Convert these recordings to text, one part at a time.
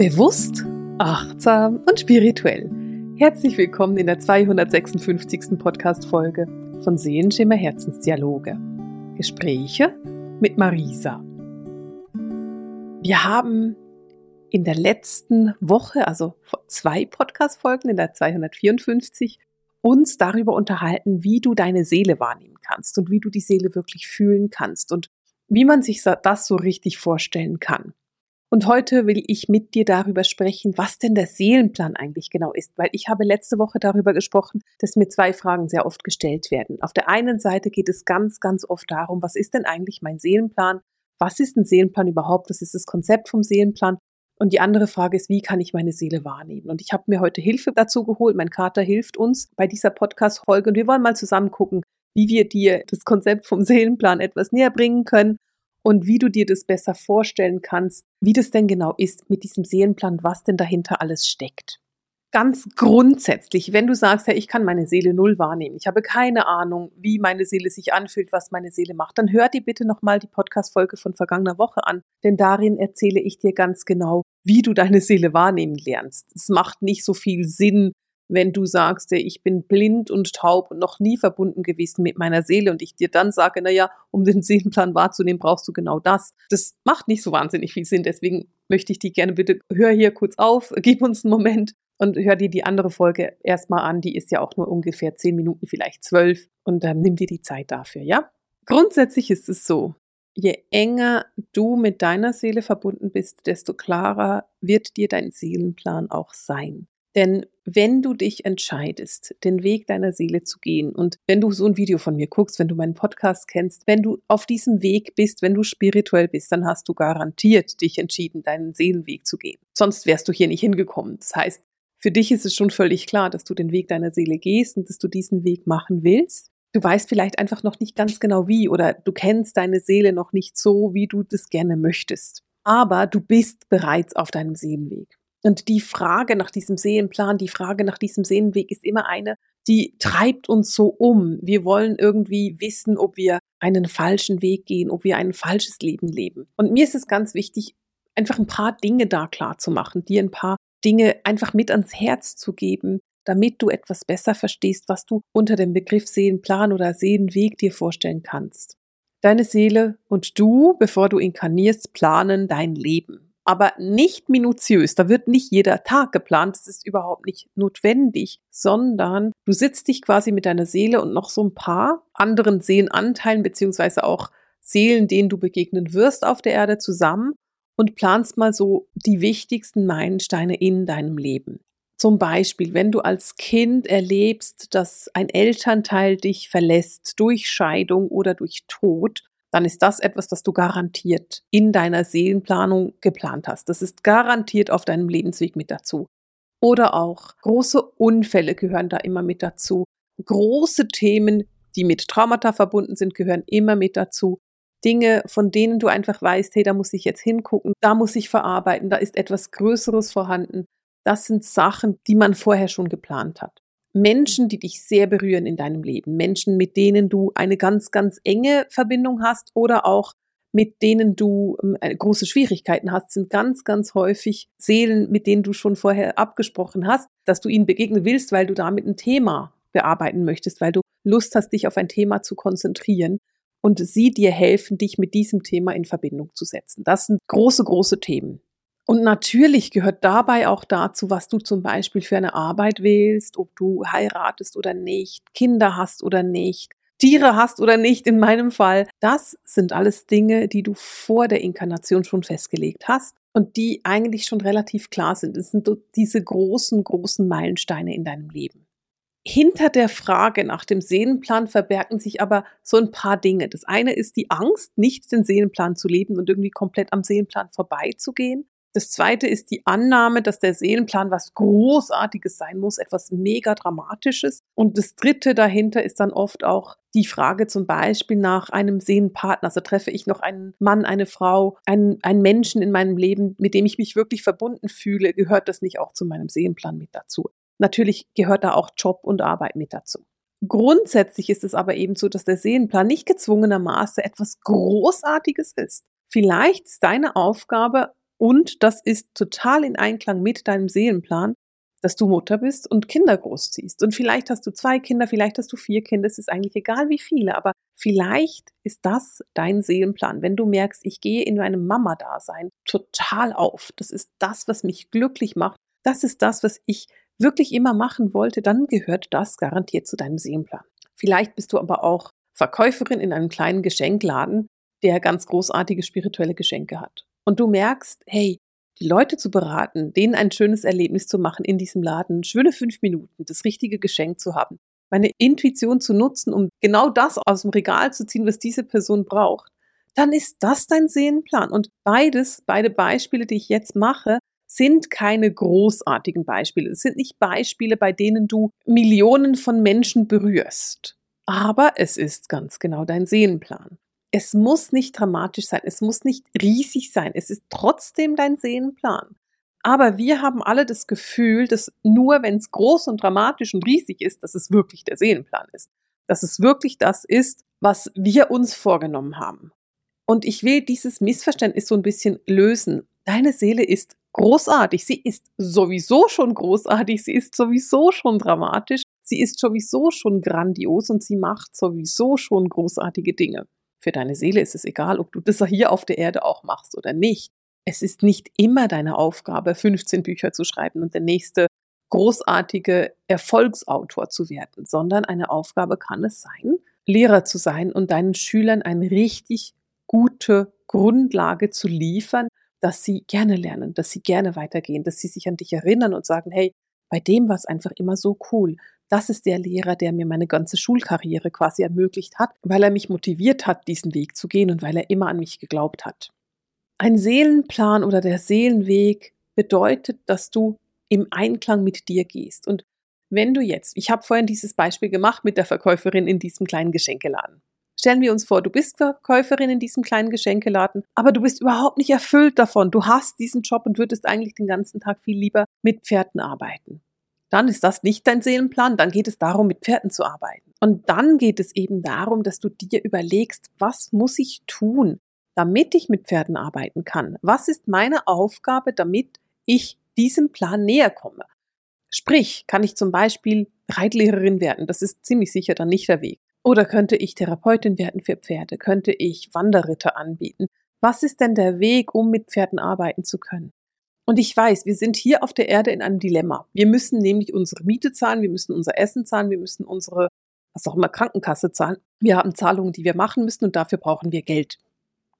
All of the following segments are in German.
Bewusst, achtsam und spirituell. Herzlich willkommen in der 256. Podcast-Folge von Seelenschimmer Herzensdialoge. Gespräche mit Marisa. Wir haben in der letzten Woche, also vor zwei Podcast-Folgen, in der 254, uns darüber unterhalten, wie du deine Seele wahrnehmen kannst und wie du die Seele wirklich fühlen kannst und wie man sich das so richtig vorstellen kann. Und heute will ich mit dir darüber sprechen, was denn der Seelenplan eigentlich genau ist, weil ich habe letzte Woche darüber gesprochen, dass mir zwei Fragen sehr oft gestellt werden. Auf der einen Seite geht es ganz, ganz oft darum, was ist denn eigentlich mein Seelenplan? Was ist ein Seelenplan überhaupt? Das ist das Konzept vom Seelenplan. Und die andere Frage ist, wie kann ich meine Seele wahrnehmen? Und ich habe mir heute Hilfe dazu geholt. Mein Kater hilft uns bei dieser Podcast-Folge und wir wollen mal zusammen gucken, wie wir dir das Konzept vom Seelenplan etwas näher bringen können und wie du dir das besser vorstellen kannst, wie das denn genau ist mit diesem Seelenplan, was denn dahinter alles steckt. Ganz grundsätzlich, wenn du sagst, ja, ich kann meine Seele null wahrnehmen, ich habe keine Ahnung, wie meine Seele sich anfühlt, was meine Seele macht, dann hör dir bitte nochmal die Podcast-Folge von vergangener Woche an, denn darin erzähle ich dir ganz genau, wie du deine Seele wahrnehmen lernst. Es macht nicht so viel Sinn, wenn du sagst, ich bin blind und taub und noch nie verbunden gewesen mit meiner Seele und ich dir dann sage, naja, um den Seelenplan wahrzunehmen, brauchst du genau das. Das macht nicht so wahnsinnig viel Sinn. Deswegen möchte ich dich gerne bitte, hör hier kurz auf, gib uns einen Moment und hör dir die andere Folge erstmal an. Die ist ja auch nur ungefähr zehn Minuten, vielleicht zwölf und ähm, nimm dir die Zeit dafür, ja? Grundsätzlich ist es so, je enger du mit deiner Seele verbunden bist, desto klarer wird dir dein Seelenplan auch sein. Denn wenn du dich entscheidest, den Weg deiner Seele zu gehen und wenn du so ein Video von mir guckst, wenn du meinen Podcast kennst, wenn du auf diesem Weg bist, wenn du spirituell bist, dann hast du garantiert dich entschieden, deinen Seelenweg zu gehen. Sonst wärst du hier nicht hingekommen. Das heißt, für dich ist es schon völlig klar, dass du den Weg deiner Seele gehst und dass du diesen Weg machen willst. Du weißt vielleicht einfach noch nicht ganz genau wie oder du kennst deine Seele noch nicht so, wie du das gerne möchtest. Aber du bist bereits auf deinem Seelenweg. Und die Frage nach diesem Seelenplan, die Frage nach diesem Seelenweg ist immer eine, die treibt uns so um. Wir wollen irgendwie wissen, ob wir einen falschen Weg gehen, ob wir ein falsches Leben leben. Und mir ist es ganz wichtig, einfach ein paar Dinge da klar zu machen, dir ein paar Dinge einfach mit ans Herz zu geben, damit du etwas besser verstehst, was du unter dem Begriff Seelenplan oder Seelenweg dir vorstellen kannst. Deine Seele und du, bevor du inkarnierst, planen dein Leben aber nicht minutiös. Da wird nicht jeder Tag geplant, das ist überhaupt nicht notwendig, sondern du sitzt dich quasi mit deiner Seele und noch so ein paar anderen Seelenanteilen beziehungsweise auch Seelen, denen du begegnen wirst auf der Erde zusammen und planst mal so die wichtigsten Meilensteine in deinem Leben. Zum Beispiel, wenn du als Kind erlebst, dass ein Elternteil dich verlässt durch Scheidung oder durch Tod, dann ist das etwas, das du garantiert in deiner Seelenplanung geplant hast. Das ist garantiert auf deinem Lebensweg mit dazu. Oder auch große Unfälle gehören da immer mit dazu. Große Themen, die mit Traumata verbunden sind, gehören immer mit dazu. Dinge, von denen du einfach weißt, hey, da muss ich jetzt hingucken, da muss ich verarbeiten, da ist etwas Größeres vorhanden. Das sind Sachen, die man vorher schon geplant hat. Menschen, die dich sehr berühren in deinem Leben, Menschen, mit denen du eine ganz, ganz enge Verbindung hast oder auch mit denen du ähm, große Schwierigkeiten hast, sind ganz, ganz häufig Seelen, mit denen du schon vorher abgesprochen hast, dass du ihnen begegnen willst, weil du damit ein Thema bearbeiten möchtest, weil du Lust hast, dich auf ein Thema zu konzentrieren und sie dir helfen, dich mit diesem Thema in Verbindung zu setzen. Das sind große, große Themen. Und natürlich gehört dabei auch dazu, was du zum Beispiel für eine Arbeit wählst, ob du heiratest oder nicht, Kinder hast oder nicht, Tiere hast oder nicht in meinem Fall. Das sind alles Dinge, die du vor der Inkarnation schon festgelegt hast und die eigentlich schon relativ klar sind. Es sind diese großen, großen Meilensteine in deinem Leben. Hinter der Frage nach dem Seelenplan verbergen sich aber so ein paar Dinge. Das eine ist die Angst, nicht den Seelenplan zu leben und irgendwie komplett am Seelenplan vorbeizugehen. Das zweite ist die Annahme, dass der Seelenplan was Großartiges sein muss, etwas mega Dramatisches. Und das dritte dahinter ist dann oft auch die Frage zum Beispiel nach einem Seelenpartner. Also treffe ich noch einen Mann, eine Frau, einen, einen Menschen in meinem Leben, mit dem ich mich wirklich verbunden fühle, gehört das nicht auch zu meinem Seelenplan mit dazu. Natürlich gehört da auch Job und Arbeit mit dazu. Grundsätzlich ist es aber eben so, dass der Seelenplan nicht gezwungenermaßen etwas Großartiges ist. Vielleicht ist deine Aufgabe Und das ist total in Einklang mit deinem Seelenplan, dass du Mutter bist und Kinder großziehst. Und vielleicht hast du zwei Kinder, vielleicht hast du vier Kinder, es ist eigentlich egal wie viele, aber vielleicht ist das dein Seelenplan. Wenn du merkst, ich gehe in meinem Mama-Dasein total auf, das ist das, was mich glücklich macht, das ist das, was ich wirklich immer machen wollte, dann gehört das garantiert zu deinem Seelenplan. Vielleicht bist du aber auch Verkäuferin in einem kleinen Geschenkladen, der ganz großartige spirituelle Geschenke hat. Und du merkst, hey, die Leute zu beraten, denen ein schönes Erlebnis zu machen in diesem Laden, schöne fünf Minuten, das richtige Geschenk zu haben, meine Intuition zu nutzen, um genau das aus dem Regal zu ziehen, was diese Person braucht, dann ist das dein Seelenplan. Und beides, beide Beispiele, die ich jetzt mache, sind keine großartigen Beispiele. Es sind nicht Beispiele, bei denen du Millionen von Menschen berührst. Aber es ist ganz genau dein Seelenplan. Es muss nicht dramatisch sein, es muss nicht riesig sein, es ist trotzdem dein Seelenplan. Aber wir haben alle das Gefühl, dass nur wenn es groß und dramatisch und riesig ist, dass es wirklich der Seelenplan ist. Dass es wirklich das ist, was wir uns vorgenommen haben. Und ich will dieses Missverständnis so ein bisschen lösen. Deine Seele ist großartig. Sie ist sowieso schon großartig. Sie ist sowieso schon dramatisch. Sie ist sowieso schon grandios und sie macht sowieso schon großartige Dinge. Für deine Seele ist es egal, ob du das hier auf der Erde auch machst oder nicht. Es ist nicht immer deine Aufgabe, 15 Bücher zu schreiben und der nächste großartige Erfolgsautor zu werden, sondern eine Aufgabe kann es sein, Lehrer zu sein und deinen Schülern eine richtig gute Grundlage zu liefern, dass sie gerne lernen, dass sie gerne weitergehen, dass sie sich an dich erinnern und sagen, hey, bei dem war es einfach immer so cool das ist der Lehrer, der mir meine ganze Schulkarriere quasi ermöglicht hat, weil er mich motiviert hat, diesen Weg zu gehen und weil er immer an mich geglaubt hat. Ein Seelenplan oder der Seelenweg bedeutet, dass du im Einklang mit dir gehst. Und wenn du jetzt, ich habe vorhin dieses Beispiel gemacht mit der Verkäuferin in diesem kleinen Geschenkeladen. Stellen wir uns vor, du bist Verkäuferin in diesem kleinen Geschenkeladen, aber du bist überhaupt nicht erfüllt davon. Du hast diesen Job und würdest eigentlich den ganzen Tag viel lieber mit Pferden arbeiten dann ist das nicht dein Seelenplan, dann geht es darum, mit Pferden zu arbeiten. Und dann geht es eben darum, dass du dir überlegst, was muss ich tun, damit ich mit Pferden arbeiten kann? Was ist meine Aufgabe, damit ich diesem Plan näher komme? Sprich, kann ich zum Beispiel Reitlehrerin werden? Das ist ziemlich sicher dann nicht der Weg. Oder könnte ich Therapeutin werden für Pferde? Könnte ich Wanderritter anbieten? Was ist denn der Weg, um mit Pferden arbeiten zu können? Und ich weiß, wir sind hier auf der Erde in einem Dilemma. Wir müssen nämlich unsere Miete zahlen, wir müssen unser Essen zahlen, wir müssen unsere, was auch immer, Krankenkasse zahlen. Wir haben Zahlungen, die wir machen müssen und dafür brauchen wir Geld.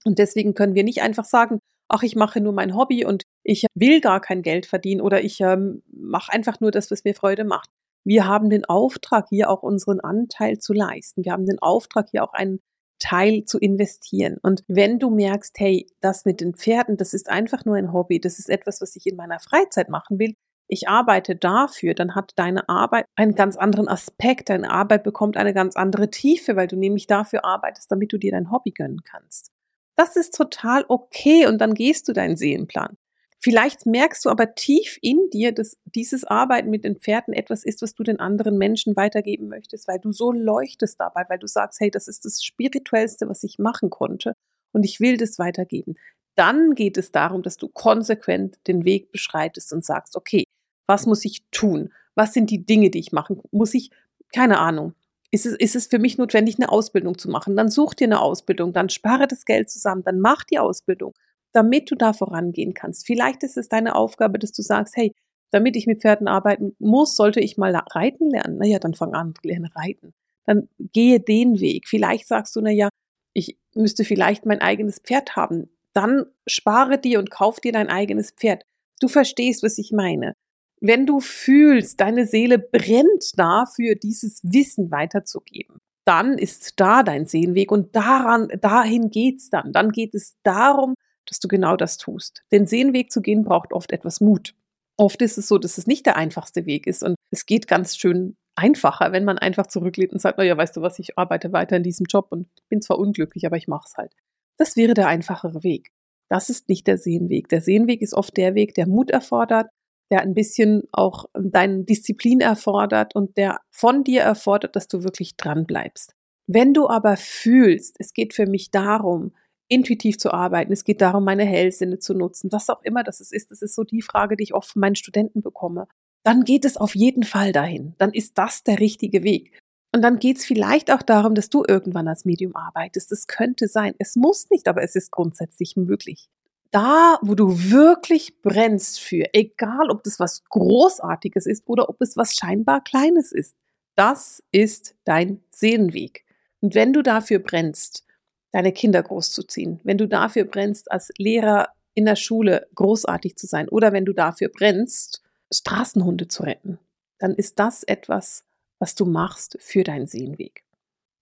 Und deswegen können wir nicht einfach sagen, ach, ich mache nur mein Hobby und ich will gar kein Geld verdienen oder ich ähm, mache einfach nur das, was mir Freude macht. Wir haben den Auftrag, hier auch unseren Anteil zu leisten. Wir haben den Auftrag, hier auch einen Teil zu investieren. Und wenn du merkst, hey, das mit den Pferden, das ist einfach nur ein Hobby, das ist etwas, was ich in meiner Freizeit machen will, ich arbeite dafür, dann hat deine Arbeit einen ganz anderen Aspekt, deine Arbeit bekommt eine ganz andere Tiefe, weil du nämlich dafür arbeitest, damit du dir dein Hobby gönnen kannst. Das ist total okay und dann gehst du deinen Seelenplan. Vielleicht merkst du aber tief in dir, dass dieses Arbeiten mit den Pferden etwas ist, was du den anderen Menschen weitergeben möchtest, weil du so leuchtest dabei, weil du sagst, hey, das ist das Spirituellste, was ich machen konnte und ich will das weitergeben. Dann geht es darum, dass du konsequent den Weg beschreitest und sagst, okay, was muss ich tun? Was sind die Dinge, die ich machen? Muss ich, keine Ahnung, ist es, ist es für mich notwendig, eine Ausbildung zu machen? Dann such dir eine Ausbildung, dann spare das Geld zusammen, dann mach die Ausbildung damit du da vorangehen kannst. Vielleicht ist es deine Aufgabe, dass du sagst, hey, damit ich mit Pferden arbeiten muss, sollte ich mal reiten lernen. Naja, dann fang an, lerne reiten. Dann gehe den Weg. Vielleicht sagst du, naja, ich müsste vielleicht mein eigenes Pferd haben. Dann spare dir und kauf dir dein eigenes Pferd. Du verstehst, was ich meine. Wenn du fühlst, deine Seele brennt dafür, dieses Wissen weiterzugeben, dann ist da dein Seelenweg und daran, dahin geht's dann. Dann geht es darum, dass du genau das tust. Den Seelenweg zu gehen braucht oft etwas Mut. Oft ist es so, dass es nicht der einfachste Weg ist und es geht ganz schön einfacher, wenn man einfach zurücklehnt und sagt, naja, weißt du was, ich arbeite weiter in diesem Job und bin zwar unglücklich, aber ich mache es halt. Das wäre der einfachere Weg. Das ist nicht der Seelenweg. Der Seelenweg ist oft der Weg, der Mut erfordert, der ein bisschen auch deine Disziplin erfordert und der von dir erfordert, dass du wirklich dran bleibst. Wenn du aber fühlst, es geht für mich darum, intuitiv zu arbeiten. Es geht darum, meine Hellsinne zu nutzen, was auch immer das ist. Das ist so die Frage, die ich oft von meinen Studenten bekomme. Dann geht es auf jeden Fall dahin. Dann ist das der richtige Weg. Und dann geht es vielleicht auch darum, dass du irgendwann als Medium arbeitest. Das könnte sein. Es muss nicht, aber es ist grundsätzlich möglich. Da, wo du wirklich brennst für, egal ob das was Großartiges ist oder ob es was scheinbar Kleines ist, das ist dein Seelenweg. Und wenn du dafür brennst, deine Kinder großzuziehen, wenn du dafür brennst, als Lehrer in der Schule großartig zu sein oder wenn du dafür brennst, Straßenhunde zu retten, dann ist das etwas, was du machst für deinen Seelenweg.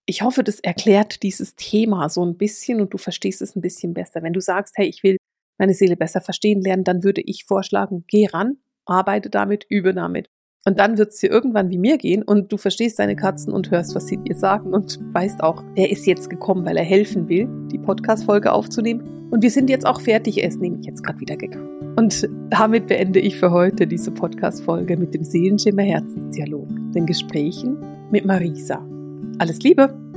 Ich hoffe, das erklärt dieses Thema so ein bisschen und du verstehst es ein bisschen besser. Wenn du sagst, hey, ich will meine Seele besser verstehen lernen, dann würde ich vorschlagen, geh ran, arbeite damit, übe damit. Und dann wird es dir irgendwann wie mir gehen und du verstehst deine Katzen und hörst, was sie dir sagen und weißt auch, er ist jetzt gekommen, weil er helfen will, die Podcast-Folge aufzunehmen. Und wir sind jetzt auch fertig, er ist nämlich jetzt gerade wieder gegangen. Und damit beende ich für heute diese Podcast-Folge mit dem Seelenschimmer Herzensdialog, den Gesprächen mit Marisa. Alles Liebe!